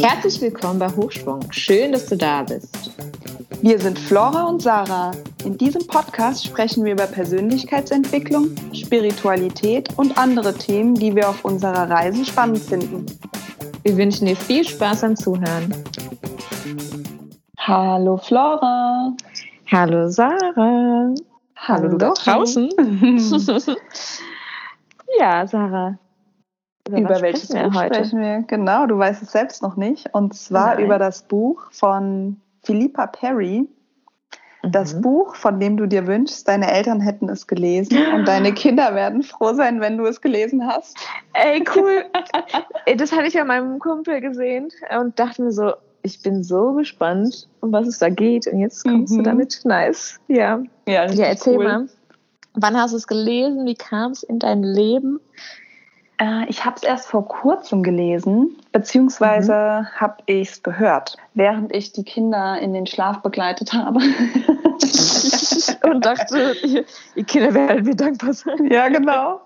Herzlich willkommen bei Hochschwung. Schön, dass du da bist. Wir sind Flora und Sarah. In diesem Podcast sprechen wir über Persönlichkeitsentwicklung, Spiritualität und andere Themen, die wir auf unserer Reise spannend finden. Wir wünschen dir viel Spaß beim Zuhören. Hallo Flora. Hallo Sarah. Hallo, du da draußen. ja, Sarah. Über, über welches Buch heute? sprechen wir? Genau, du weißt es selbst noch nicht. Und zwar Nein. über das Buch von Philippa Perry. Das mhm. Buch, von dem du dir wünschst, deine Eltern hätten es gelesen und deine Kinder werden froh sein, wenn du es gelesen hast. Ey, cool. das hatte ich an meinem Kumpel gesehen und dachte mir so, ich bin so gespannt, um was es da geht. Und jetzt kommst mhm. du damit. Nice. Ja. Ja, ja erzähl cool. mal. Wann hast du es gelesen? Wie kam es in dein Leben? Äh, ich habe es erst vor kurzem gelesen, beziehungsweise mhm. habe ich es gehört, während ich die Kinder in den Schlaf begleitet habe. Und dachte, ihr Kinder werden mir dankbar sein. Ja, genau.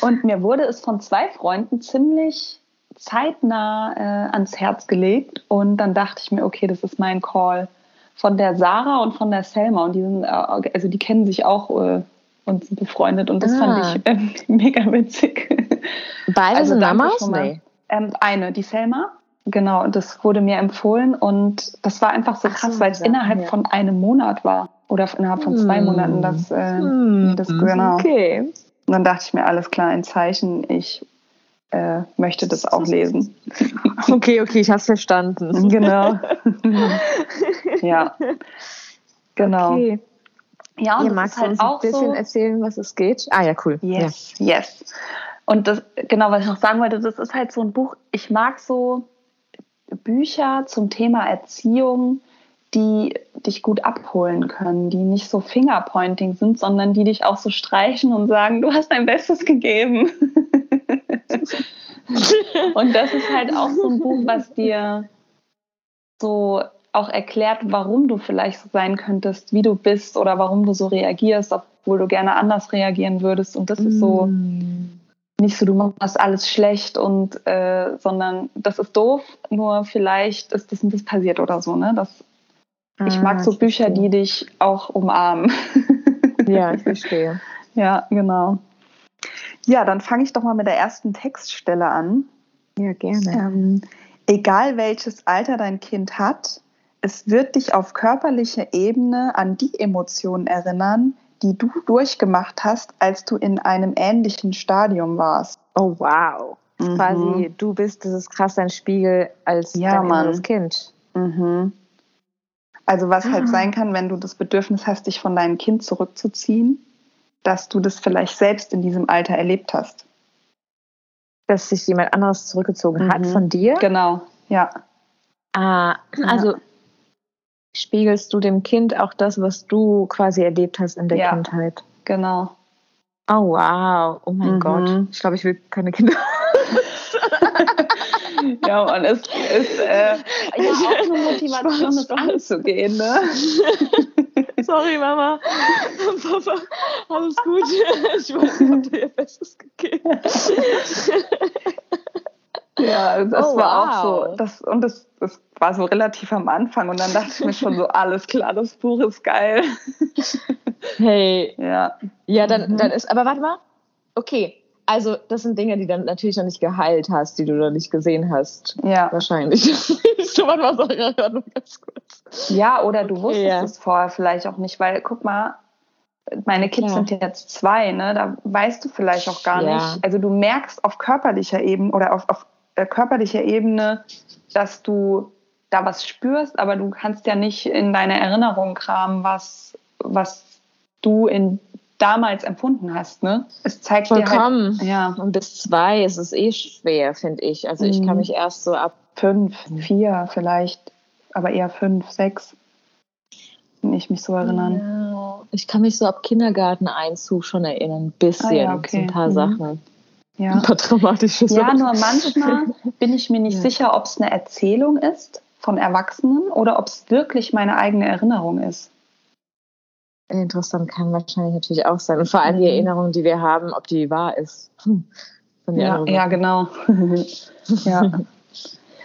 Und mir wurde es von zwei Freunden ziemlich zeitnah äh, ans Herz gelegt. Und dann dachte ich mir, okay, das ist mein Call. Von der Sarah und von der Selma. Und die sind, äh, also die kennen sich auch äh, und sind befreundet und das ah. fand ich äh, mega witzig. Beide also sind Mamas? Nee. Ähm, eine, die Selma. Genau, und das wurde mir empfohlen und das war einfach so krass, so, weil es innerhalb ja. von einem Monat war oder innerhalb von zwei hm. Monaten. Das, äh, hm. das genau. Okay. Und dann dachte ich mir, alles klar, ein Zeichen, ich äh, möchte das auch lesen. Okay, okay, ich habe es verstanden. Genau. ja. Genau. Okay. Ja, und Ihr magst halt uns auch ein bisschen so erzählen, was es geht? Ah ja, cool. Yes, ja. yes. Und das, genau, was ich noch sagen wollte, das ist halt so ein Buch, ich mag so Bücher zum Thema Erziehung, die dich gut abholen können, die nicht so Fingerpointing sind, sondern die dich auch so streichen und sagen, du hast dein Bestes gegeben. und das ist halt auch so ein Buch, was dir so auch erklärt, warum du vielleicht so sein könntest, wie du bist oder warum du so reagierst, obwohl du gerne anders reagieren würdest. Und das mm. ist so mm. nicht so, du machst alles schlecht und äh, sondern das ist doof, nur vielleicht ist das und das passiert oder so. Ne? Das, ah, ich mag so Bücher, die dich auch umarmen. ja, ich verstehe. ja, genau. Ja, dann fange ich doch mal mit der ersten Textstelle an. Ja, gerne. Ähm, egal welches Alter dein Kind hat, es wird dich auf körperlicher Ebene an die Emotionen erinnern, die du durchgemacht hast, als du in einem ähnlichen Stadium warst. Oh wow. Mhm. Quasi, du bist, das ist krass dein Spiegel als ja, dein Kind. Mhm. Also was halt ah. halt sein kann, wenn du das Bedürfnis hast, dich von deinem Kind zurückzuziehen, dass du das vielleicht selbst in diesem Alter erlebt hast. Dass sich jemand anderes zurückgezogen mhm. hat von dir? Genau, ja. Ah, also ja spiegelst du dem Kind auch das, was du quasi erlebt hast in der ja, Kindheit. Genau. Oh wow, oh mein mhm. Gott. Ich glaube, ich will keine Kinder. ja, und es ist äh, ja auch eine Motivation, das anzugehen. Ne? Sorry, Mama. Papa, alles gut. Ich weiß, ich habe dir ihr Bestes gegeben. Ja, das oh, war wow. auch so. Das, und das, das war so relativ am Anfang und dann dachte ich mir schon so, alles klar, das Buch ist geil. Hey. Ja. Ja, dann, mhm. dann ist, aber warte mal. Okay. Also, das sind Dinge, die dann natürlich noch nicht geheilt hast, die du noch nicht gesehen hast. Ja. Wahrscheinlich. so, warte mal, sorry, warte ganz kurz. Ja, oder du wusstest ja. es vorher vielleicht auch nicht, weil, guck mal, meine Kids ja. sind jetzt zwei, ne? Da weißt du vielleicht auch gar ja. nicht. Also du merkst auf körperlicher Ebene oder auf, auf äh, körperlicher Ebene, dass du da was spürst, aber du kannst ja nicht in deine Erinnerung kramen, was, was du in damals empfunden hast, ne? Es zeigt Vollkommen. dir halt, ja. Und bis zwei ist es eh schwer, finde ich. Also ich kann mhm. mich erst so ab fünf, vier vielleicht, aber eher fünf, sechs, wenn ich mich so erinnern. Ja. Ich kann mich so ab Kindergarteneinzug schon erinnern, ein bisschen, ah, ja, okay. so ein paar mhm. Sachen. Ja. Ein paar traumatische Ja, nur manchmal bin ich mir nicht ja. sicher, ob es eine Erzählung ist von Erwachsenen oder ob es wirklich meine eigene Erinnerung ist. Interessant kann wahrscheinlich natürlich auch sein. Und vor allem die mhm. Erinnerung, die wir haben, ob die wahr ist. Hm. Ja, ja, genau. ja.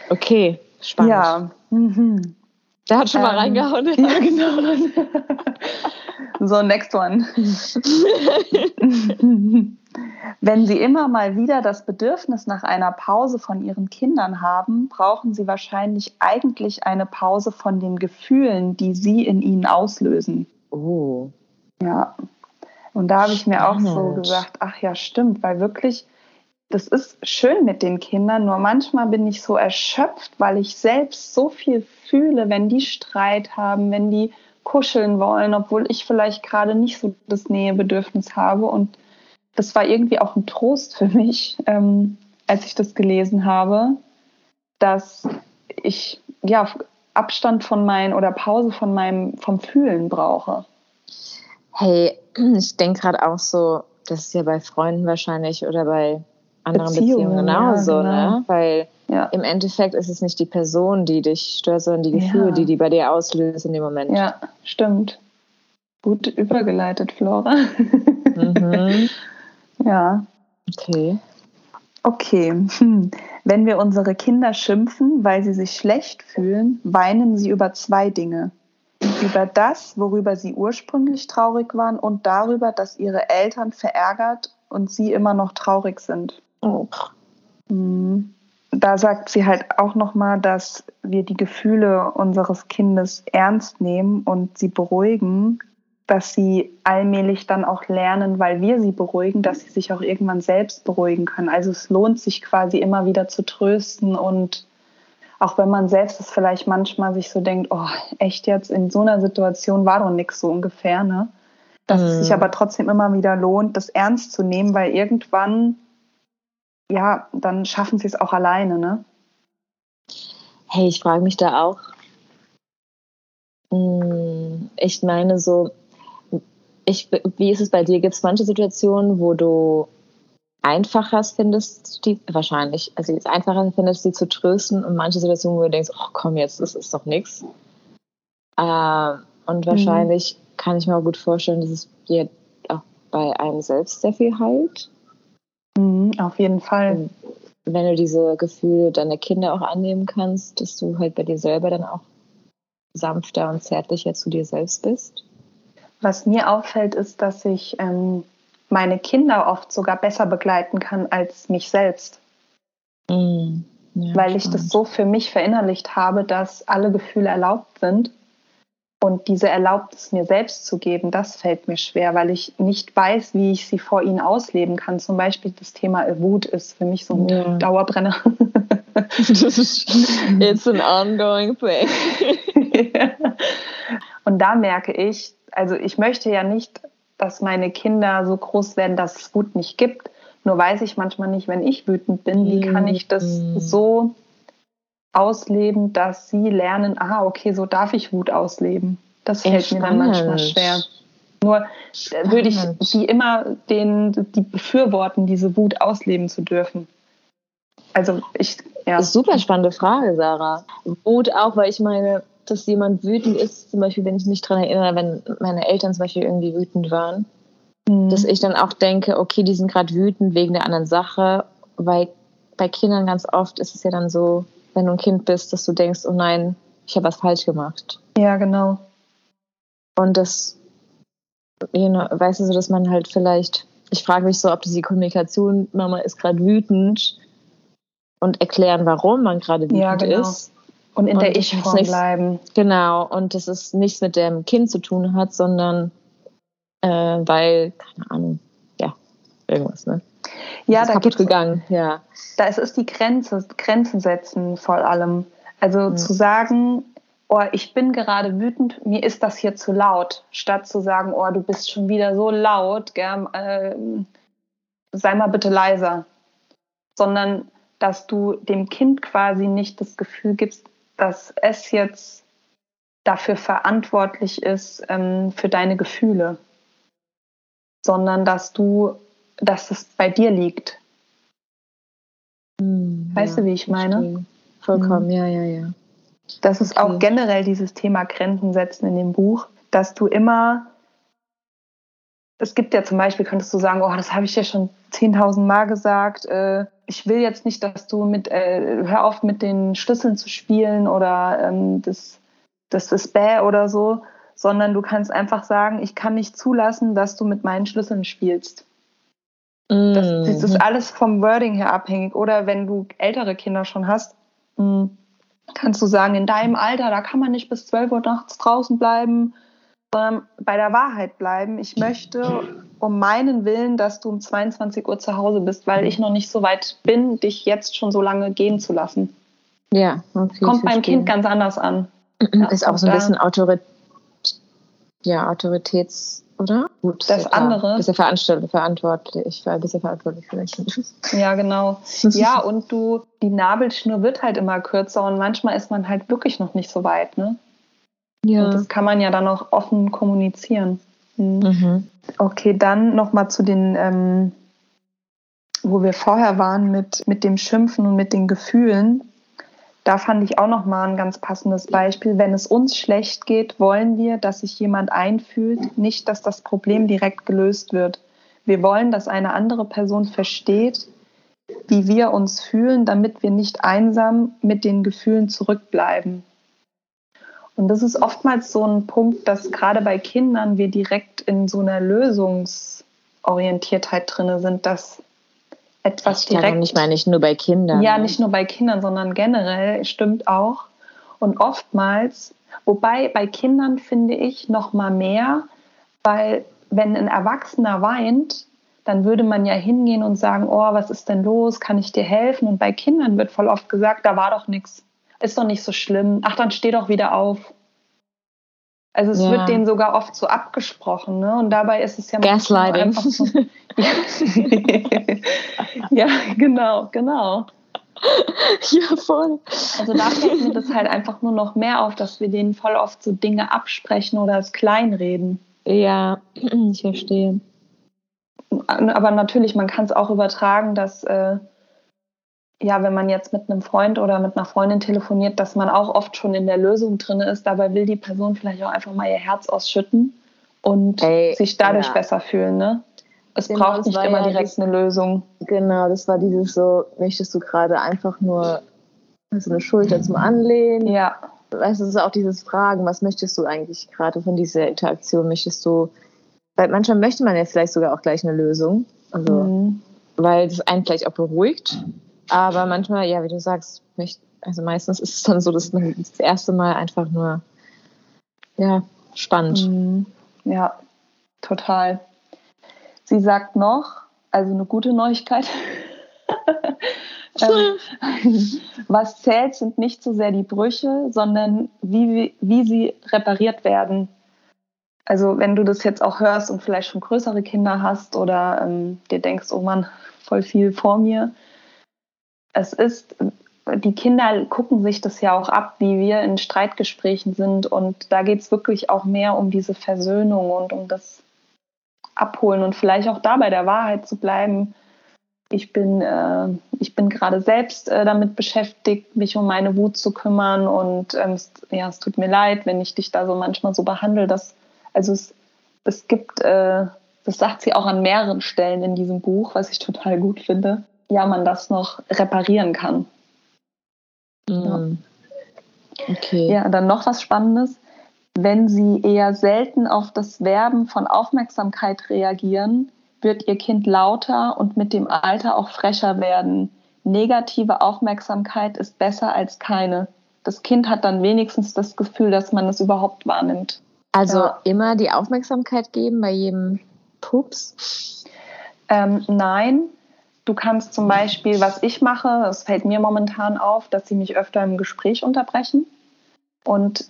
Okay, spannend. Ja. Mhm. Der hat schon ähm, mal reingehauen. Ja, genau. so, next one. Wenn Sie immer mal wieder das Bedürfnis nach einer Pause von Ihren Kindern haben, brauchen Sie wahrscheinlich eigentlich eine Pause von den Gefühlen, die Sie in ihnen auslösen. Oh. Ja. Und da habe ich mir auch so gesagt, ach ja, stimmt, weil wirklich, das ist schön mit den Kindern, nur manchmal bin ich so erschöpft, weil ich selbst so viel fühle, wenn die Streit haben, wenn die kuscheln wollen, obwohl ich vielleicht gerade nicht so das Nähebedürfnis habe. Und das war irgendwie auch ein Trost für mich, ähm, als ich das gelesen habe, dass ich ja Abstand von meinen oder Pause von meinem vom Fühlen brauche. Hey, ich denke gerade auch so, das ist ja bei Freunden wahrscheinlich oder bei anderen Beziehungen, Beziehungen genauso, ja, genau. ne? Weil ja. im Endeffekt ist es nicht die Person, die dich stört, sondern die Gefühle, ja. die die bei dir auslöst in dem Moment. Ja, stimmt. Gut übergeleitet, Flora. Mhm. ja. Okay. Okay. Hm. Wenn wir unsere Kinder schimpfen, weil sie sich schlecht fühlen, weinen sie über zwei Dinge. Über das, worüber sie ursprünglich traurig waren und darüber, dass ihre Eltern verärgert und sie immer noch traurig sind. Oh. Hm. Da sagt sie halt auch nochmal, dass wir die Gefühle unseres Kindes ernst nehmen und sie beruhigen, dass sie allmählich dann auch lernen, weil wir sie beruhigen, dass sie sich auch irgendwann selbst beruhigen können. Also es lohnt sich quasi immer wieder zu trösten und auch wenn man selbst es vielleicht manchmal sich so denkt, oh, echt jetzt in so einer Situation war doch nichts so ungefähr, ne? Dass mhm. es sich mhm. aber trotzdem immer wieder lohnt, das ernst zu nehmen, weil irgendwann, ja, dann schaffen sie es auch alleine, ne? Hey, ich frage mich da auch. Hm, ich meine so, ich, wie ist es bei dir? Gibt es manche Situationen, wo du einfacher findest, die wahrscheinlich, also es einfacher findest, sie zu trösten und manche Situationen, wo du denkst, ach komm jetzt, das ist doch nichts. Äh, und mhm. wahrscheinlich mhm. kann ich mir auch gut vorstellen, dass es dir auch bei einem selbst sehr viel heilt. Mhm, auf jeden Fall. Und wenn du diese Gefühle deiner Kinder auch annehmen kannst, dass du halt bei dir selber dann auch sanfter und zärtlicher zu dir selbst bist. Was mir auffällt, ist, dass ich ähm, meine Kinder oft sogar besser begleiten kann als mich selbst. Mm, ja, weil ich das so für mich verinnerlicht habe, dass alle Gefühle erlaubt sind. Und diese Erlaubnis mir selbst zu geben, das fällt mir schwer, weil ich nicht weiß, wie ich sie vor ihnen ausleben kann. Zum Beispiel das Thema Wut ist für mich so ein ja. Dauerbrenner. It's an ongoing thing. Und da merke ich, also ich möchte ja nicht, dass meine Kinder so groß werden, dass es Wut nicht gibt. Nur weiß ich manchmal nicht, wenn ich wütend bin, wie kann ich das mhm. so ausleben, dass sie lernen, ah, okay, so darf ich Wut ausleben. Das fällt mir dann manchmal schwer. Nur Spannend. würde ich sie immer den, die befürworten, diese Wut ausleben zu dürfen. Also ich, ja. Super spannende Frage, Sarah. Wut auch, weil ich meine, dass jemand wütend ist, zum Beispiel, wenn ich mich daran erinnere, wenn meine Eltern zum Beispiel irgendwie wütend waren, mhm. dass ich dann auch denke, okay, die sind gerade wütend wegen der anderen Sache, weil bei Kindern ganz oft ist es ja dann so, wenn du ein Kind bist, dass du denkst, oh nein, ich habe was falsch gemacht. Ja, genau. Und das, you know, weißt du, so, dass man halt vielleicht, ich frage mich so, ob diese Kommunikation, Mama ist gerade wütend und erklären, warum man gerade wütend ja, genau. ist und in der Ich-Form bleiben. Genau, und dass es nichts mit dem Kind zu tun hat, sondern äh, weil, keine Ahnung, ja, irgendwas, ne? Ja, das ist da kaputt gegangen, ja. Da ist es die Grenze, Grenzen setzen vor allem. Also mhm. zu sagen, oh, ich bin gerade wütend, mir ist das hier zu laut, statt zu sagen, oh, du bist schon wieder so laut, gell, äh, sei mal bitte leiser. Sondern dass du dem Kind quasi nicht das Gefühl gibst, dass es jetzt dafür verantwortlich ist, ähm, für deine Gefühle, sondern dass du, dass es bei dir liegt. Hm, weißt ja, du, wie ich meine? Verstehe. Vollkommen, hm. ja, ja, ja. Das ist okay. auch generell dieses Thema Grenzen setzen in dem Buch, dass du immer es gibt ja zum Beispiel, könntest du sagen, oh, das habe ich ja schon 10.000 Mal gesagt. Äh, ich will jetzt nicht, dass du mit, äh, hör auf mit den Schlüsseln zu spielen oder ähm, das, das ist bäh oder so, sondern du kannst einfach sagen, ich kann nicht zulassen, dass du mit meinen Schlüsseln spielst. Mm. Das, das, ist alles vom Wording her abhängig. Oder wenn du ältere Kinder schon hast, mm, kannst du sagen, in deinem Alter, da kann man nicht bis 12 Uhr nachts draußen bleiben sondern bei der Wahrheit bleiben. Ich möchte um meinen Willen, dass du um 22 Uhr zu Hause bist, weil ich noch nicht so weit bin, dich jetzt schon so lange gehen zu lassen. Ja, okay, kommt beim Kind ganz anders an. Ist auch so ein bisschen Autorit ja, Autoritäts, oder? Gut, das andere. Bist ja verantwortlich, verantwortlich, bist ja verantwortlich vielleicht. Ja, genau. Ja, und du, die Nabelschnur wird halt immer kürzer und manchmal ist man halt wirklich noch nicht so weit, ne? Ja. Und das kann man ja dann auch offen kommunizieren. Mhm. Mhm. Okay, dann nochmal zu den, ähm, wo wir vorher waren mit, mit dem Schimpfen und mit den Gefühlen. Da fand ich auch nochmal ein ganz passendes Beispiel. Wenn es uns schlecht geht, wollen wir, dass sich jemand einfühlt, nicht, dass das Problem direkt gelöst wird. Wir wollen, dass eine andere Person versteht, wie wir uns fühlen, damit wir nicht einsam mit den Gefühlen zurückbleiben. Und das ist oftmals so ein Punkt, dass gerade bei Kindern wir direkt in so einer Lösungsorientiertheit drin sind, dass etwas ich direkt. Nicht mal nicht nur bei Kindern. Ja, nicht nur bei Kindern, sondern generell stimmt auch. Und oftmals, wobei bei Kindern finde ich noch mal mehr, weil wenn ein Erwachsener weint, dann würde man ja hingehen und sagen, oh, was ist denn los? Kann ich dir helfen? Und bei Kindern wird voll oft gesagt, da war doch nichts ist doch nicht so schlimm. Ach, dann steh doch wieder auf. Also es ja. wird denen sogar oft so abgesprochen, ne? Und dabei ist es ja Gaslighting. einfach so. ja, genau, genau. Ja, voll. Also da fällt mir das halt einfach nur noch mehr auf, dass wir denen voll oft so Dinge absprechen oder es kleinreden. Ja, ich verstehe. Aber natürlich, man kann es auch übertragen, dass äh, ja, wenn man jetzt mit einem Freund oder mit einer Freundin telefoniert, dass man auch oft schon in der Lösung drin ist. Dabei will die Person vielleicht auch einfach mal ihr Herz ausschütten und Ey, sich dadurch ja. besser fühlen. Ne? Es genau, braucht nicht immer ja direkt eine Lösung. Genau, das war dieses so, möchtest du gerade einfach nur so eine Schulter zum Anlehnen? Ja. Weißt du, es ist auch dieses Fragen, was möchtest du eigentlich gerade von dieser Interaktion? Möchtest du, weil manchmal möchte man ja vielleicht sogar auch gleich eine Lösung. Also, mhm. weil das einen vielleicht auch beruhigt aber manchmal, ja, wie du sagst, also meistens ist es dann so, dass man das erste Mal einfach nur, ja, spannend. Mhm. Ja, total. Sie sagt noch, also eine gute Neuigkeit. ähm, was zählt, sind nicht so sehr die Brüche, sondern wie, wie sie repariert werden. Also wenn du das jetzt auch hörst und vielleicht schon größere Kinder hast oder ähm, dir denkst, oh Mann, voll viel vor mir, es ist, die Kinder gucken sich das ja auch ab, wie wir in Streitgesprächen sind. Und da geht es wirklich auch mehr um diese Versöhnung und um das Abholen und vielleicht auch da bei der Wahrheit zu bleiben. Ich bin, äh, ich bin gerade selbst äh, damit beschäftigt, mich um meine Wut zu kümmern. Und ähm, es, ja, es tut mir leid, wenn ich dich da so manchmal so behandle. Dass, also es, es gibt, äh, das sagt sie auch an mehreren Stellen in diesem Buch, was ich total gut finde ja, man das noch reparieren kann. Mhm. Ja. Okay. Ja, dann noch was Spannendes. Wenn Sie eher selten auf das Werben von Aufmerksamkeit reagieren, wird Ihr Kind lauter und mit dem Alter auch frecher werden. Negative Aufmerksamkeit ist besser als keine. Das Kind hat dann wenigstens das Gefühl, dass man es überhaupt wahrnimmt. Also ja. immer die Aufmerksamkeit geben bei jedem Pups? Ähm, nein, Du kannst zum Beispiel, was ich mache, es fällt mir momentan auf, dass sie mich öfter im Gespräch unterbrechen. Und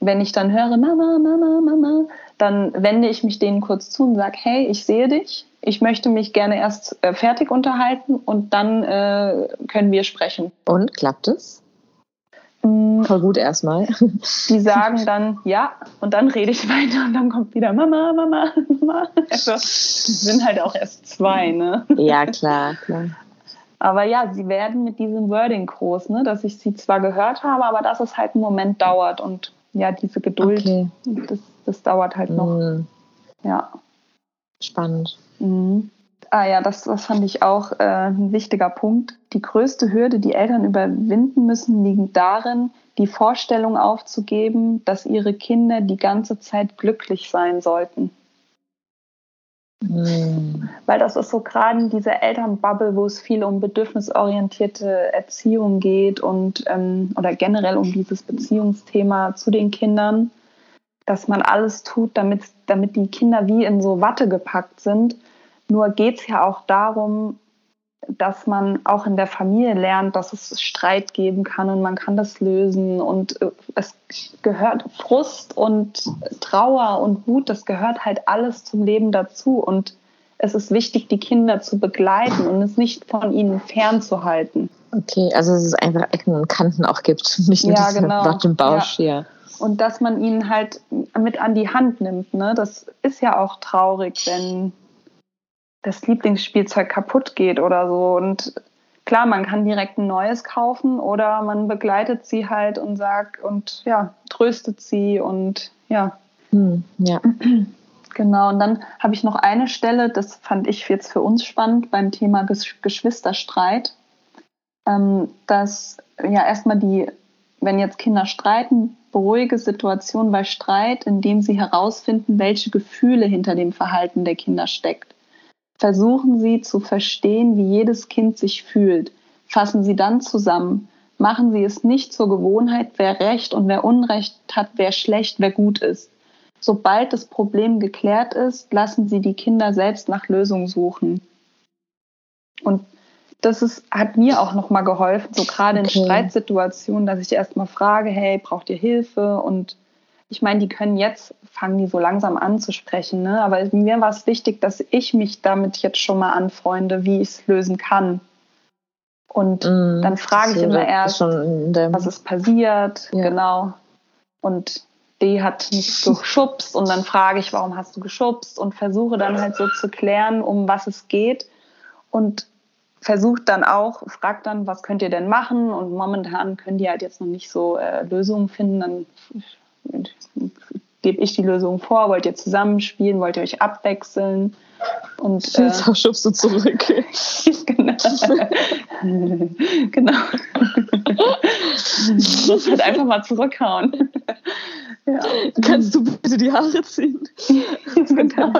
wenn ich dann höre, Mama, Mama, Mama, dann wende ich mich denen kurz zu und sage, hey, ich sehe dich, ich möchte mich gerne erst äh, fertig unterhalten und dann äh, können wir sprechen. Und klappt es? Mm. Voll gut erstmal. Die sagen dann ja und dann rede ich weiter und dann kommt wieder Mama, Mama, Mama. Also sind halt auch erst zwei, ne? Ja, klar, klar. Aber ja, sie werden mit diesem Wording groß, ne? dass ich sie zwar gehört habe, aber dass es halt einen Moment dauert und ja, diese Geduld, okay. das, das dauert halt noch. Mhm. Ja. Spannend. Mhm. Ah ja, das, das fand ich auch äh, ein wichtiger Punkt. Die größte Hürde, die Eltern überwinden müssen, liegt darin, die Vorstellung aufzugeben, dass ihre Kinder die ganze Zeit glücklich sein sollten. Mhm. Weil das ist so gerade in dieser Elternbubble, wo es viel um bedürfnisorientierte Erziehung geht und ähm, oder generell um dieses Beziehungsthema zu den Kindern, dass man alles tut, damit, damit die Kinder wie in so Watte gepackt sind. Nur geht es ja auch darum, dass man auch in der Familie lernt, dass es Streit geben kann und man kann das lösen und äh, es gehört Frust und Trauer und Wut, das gehört halt alles zum Leben dazu und es ist wichtig, die Kinder zu begleiten und es nicht von ihnen fernzuhalten. Okay, also dass es einfach Ecken und Kanten auch gibt, nicht nur ja, genau. Watt und Bausch, ja. ja. Und dass man ihn halt mit an die Hand nimmt. Ne? Das ist ja auch traurig, wenn das Lieblingsspielzeug kaputt geht oder so. Und klar, man kann direkt ein neues kaufen oder man begleitet sie halt und sagt und ja, tröstet sie und ja. Hm, ja. Genau, und dann habe ich noch eine Stelle, das fand ich jetzt für uns spannend beim Thema Geschwisterstreit, ähm, dass ja erstmal die, wenn jetzt Kinder streiten, beruhige Situation bei Streit, indem sie herausfinden, welche Gefühle hinter dem Verhalten der Kinder steckt. Versuchen Sie zu verstehen, wie jedes Kind sich fühlt. Fassen Sie dann zusammen. Machen Sie es nicht zur Gewohnheit, wer Recht und wer Unrecht hat, wer schlecht, wer gut ist. Sobald das Problem geklärt ist, lassen Sie die Kinder selbst nach Lösungen suchen. Und das ist, hat mir auch nochmal geholfen, so gerade okay. in Streitsituationen, dass ich erstmal frage, hey, braucht ihr Hilfe? Und ich meine, die können jetzt, fangen die so langsam an zu sprechen, ne? aber mir war es wichtig, dass ich mich damit jetzt schon mal anfreunde, wie ich es lösen kann. Und mm, dann frage ich immer erst, was ist passiert, ja. genau. Und die hat mich geschubst und dann frage ich, warum hast du geschubst und versuche dann halt so zu klären, um was es geht und versucht dann auch, fragt dann, was könnt ihr denn machen und momentan können die halt jetzt noch nicht so äh, Lösungen finden, dann gebe ich die Lösung vor, wollt ihr zusammenspielen, wollt ihr euch abwechseln? Und äh, schubst du zurück. genau. genau. du musst halt einfach mal zurückhauen. Ja. Kannst du bitte die Haare ziehen? genau.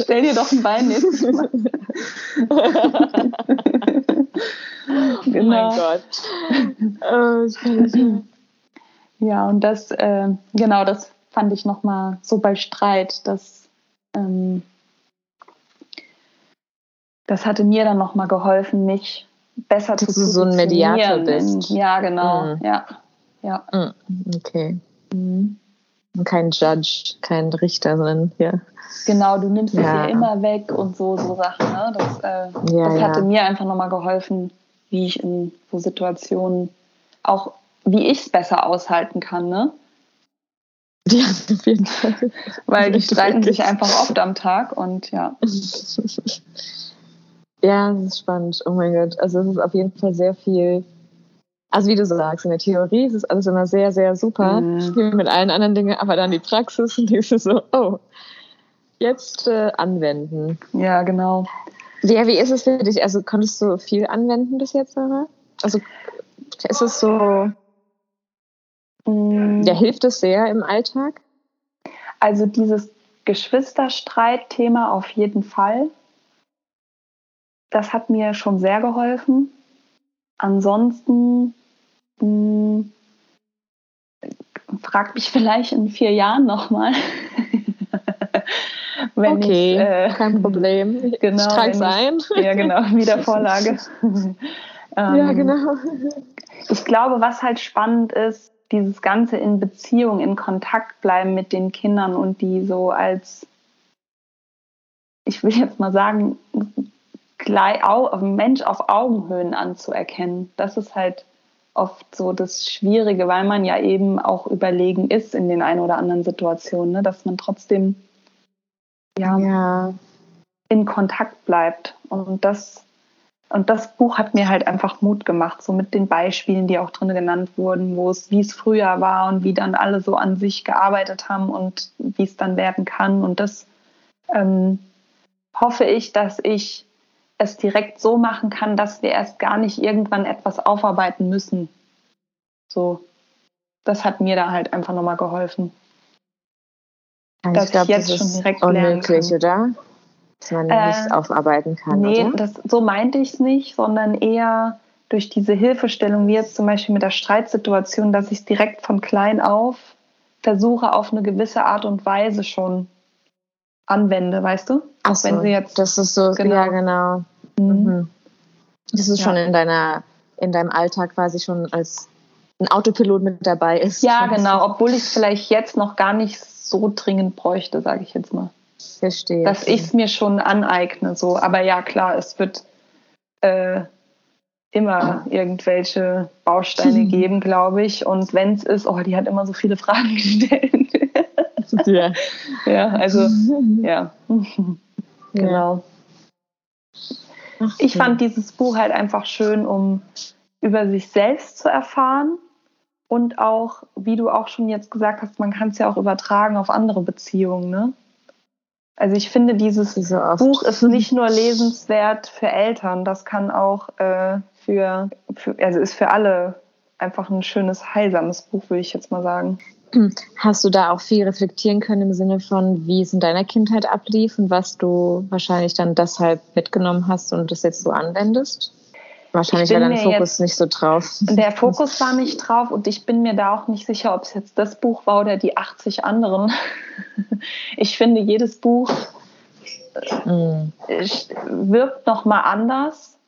Stell dir doch ein Bein nächstes Mal. oh genau. mein Gott. Oh, ich kann nicht mehr. Ja, und das, äh, genau, das fand ich nochmal so bei Streit, dass ähm, das hatte mir dann nochmal geholfen, mich besser dass zu du so ein Mediator bist. Ja, genau, mhm. ja. ja. Mhm. Okay. Mhm. Kein Judge, kein Richter, sondern ja. Genau, du nimmst es ja immer weg und so, so Sachen. Ne? Das, äh, ja, das hatte ja. mir einfach nochmal geholfen, wie ich in so Situationen auch wie ich es besser aushalten kann, ne? Ja, auf jeden Fall. Weil die streiten sich einfach oft am Tag und ja. Ja, das ist spannend. Oh mein Gott. Also es ist auf jeden Fall sehr viel. Also wie du sagst, in der Theorie ist es alles immer sehr, sehr super, mhm. wie mit allen anderen Dingen, aber dann die Praxis und denkst du so, oh, jetzt äh, anwenden. Ja, genau. Ja, wie ist es für dich? Also konntest du viel anwenden bis jetzt, Sarah? Also ist es so, Mm. Ja, hilft es sehr im Alltag? Also dieses Geschwisterstreit-Thema auf jeden Fall. Das hat mir schon sehr geholfen. Ansonsten mh, mm, frag mich vielleicht in vier Jahren nochmal. okay, ich, äh, kein Problem. Genau, ich trage ein. Ja, genau, wieder Vorlage. ähm, ja, genau. Ich glaube, was halt spannend ist, dieses Ganze in Beziehung, in Kontakt bleiben mit den Kindern und die so als, ich will jetzt mal sagen, Mensch auf Augenhöhen anzuerkennen. Das ist halt oft so das Schwierige, weil man ja eben auch überlegen ist in den ein oder anderen Situationen, ne? dass man trotzdem ja, ja, in Kontakt bleibt. Und das und das Buch hat mir halt einfach Mut gemacht, so mit den Beispielen, die auch drin genannt wurden, wo es, wie es früher war und wie dann alle so an sich gearbeitet haben und wie es dann werden kann. Und das, ähm, hoffe ich, dass ich es direkt so machen kann, dass wir erst gar nicht irgendwann etwas aufarbeiten müssen. So, das hat mir da halt einfach nochmal geholfen. Ich dass glaub, ich jetzt das schon direkt lernen kann. oder? Dass man äh, nicht aufarbeiten kann. Nee, oder? Das, so meinte ich es nicht, sondern eher durch diese Hilfestellung, wie jetzt zum Beispiel mit der Streitsituation, dass ich es direkt von klein auf versuche, auf eine gewisse Art und Weise schon anwende, weißt du? Ach so, wenn sie jetzt das ist so, genau. ja genau. Mhm. mhm. Das ist ja. schon in deiner, in deinem Alltag quasi schon als ein Autopilot mit dabei ist. Ja, genau, obwohl ich es vielleicht jetzt noch gar nicht so dringend bräuchte, sage ich jetzt mal. Verstehe. Dass ich es mir schon aneigne, so. Aber ja, klar, es wird äh, immer irgendwelche Bausteine geben, glaube ich. Und wenn es ist, oh, die hat immer so viele Fragen gestellt. ja. ja, also, ja. genau. Ich fand dieses Buch halt einfach schön, um über sich selbst zu erfahren und auch, wie du auch schon jetzt gesagt hast, man kann es ja auch übertragen auf andere Beziehungen. Ne? Also ich finde, dieses so Buch ist nicht nur lesenswert für Eltern, das kann auch äh, für, für, also ist für alle einfach ein schönes, heilsames Buch, würde ich jetzt mal sagen. Hast du da auch viel reflektieren können im Sinne von, wie es in deiner Kindheit ablief und was du wahrscheinlich dann deshalb mitgenommen hast und das jetzt so anwendest? Wahrscheinlich war dein Fokus nicht so drauf. Der Fokus war nicht drauf und ich bin mir da auch nicht sicher, ob es jetzt das Buch war oder die 80 anderen. Ich finde, jedes Buch mm. wirkt nochmal anders.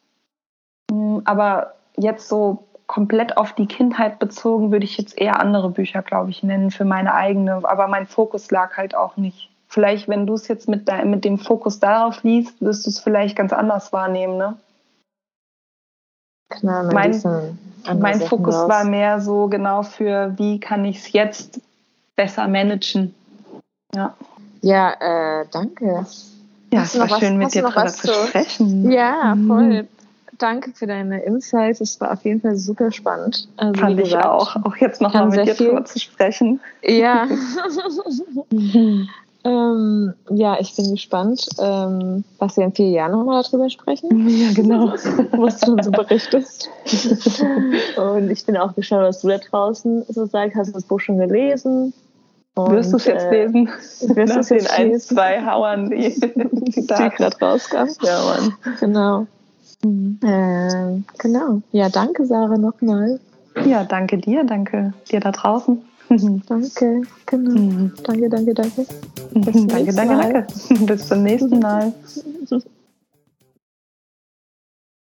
Mm, aber jetzt so komplett auf die Kindheit bezogen, würde ich jetzt eher andere Bücher, glaube ich, nennen für meine eigene. Aber mein Fokus lag halt auch nicht. Vielleicht, wenn du es jetzt mit, mit dem Fokus darauf liest, wirst du es vielleicht ganz anders wahrnehmen, ne? Klar, mein, mein Fokus raus. war mehr so genau für, wie kann ich es jetzt besser managen. Ja, ja äh, danke. Ja, es war schön, mit dir drüber zu sprechen. Ja, mhm. voll danke für deine Insights. Es war auf jeden Fall super spannend. Also, Fand ich auch. Auch jetzt nochmal mit dir viel. drüber zu sprechen. Ja. ähm, ja, ich bin gespannt, ähm, was wir in vier Jahren nochmal darüber sprechen. Ja, genau. was du uns so berichtest. Und ich bin auch gespannt, was du da draußen so sagst. Hast du das Buch schon gelesen? Und, wirst du es jetzt äh, lesen? Wirst du es in ein, zwei Hauern, die, die, die gerade rauskamen? Ja, Mann. Genau. Mhm. Äh, genau. Ja, danke, Sarah, nochmal. Ja, danke dir, danke dir da draußen. Danke, genau. Mhm. Danke, danke, danke. danke, danke, danke. Bis zum nächsten Mal.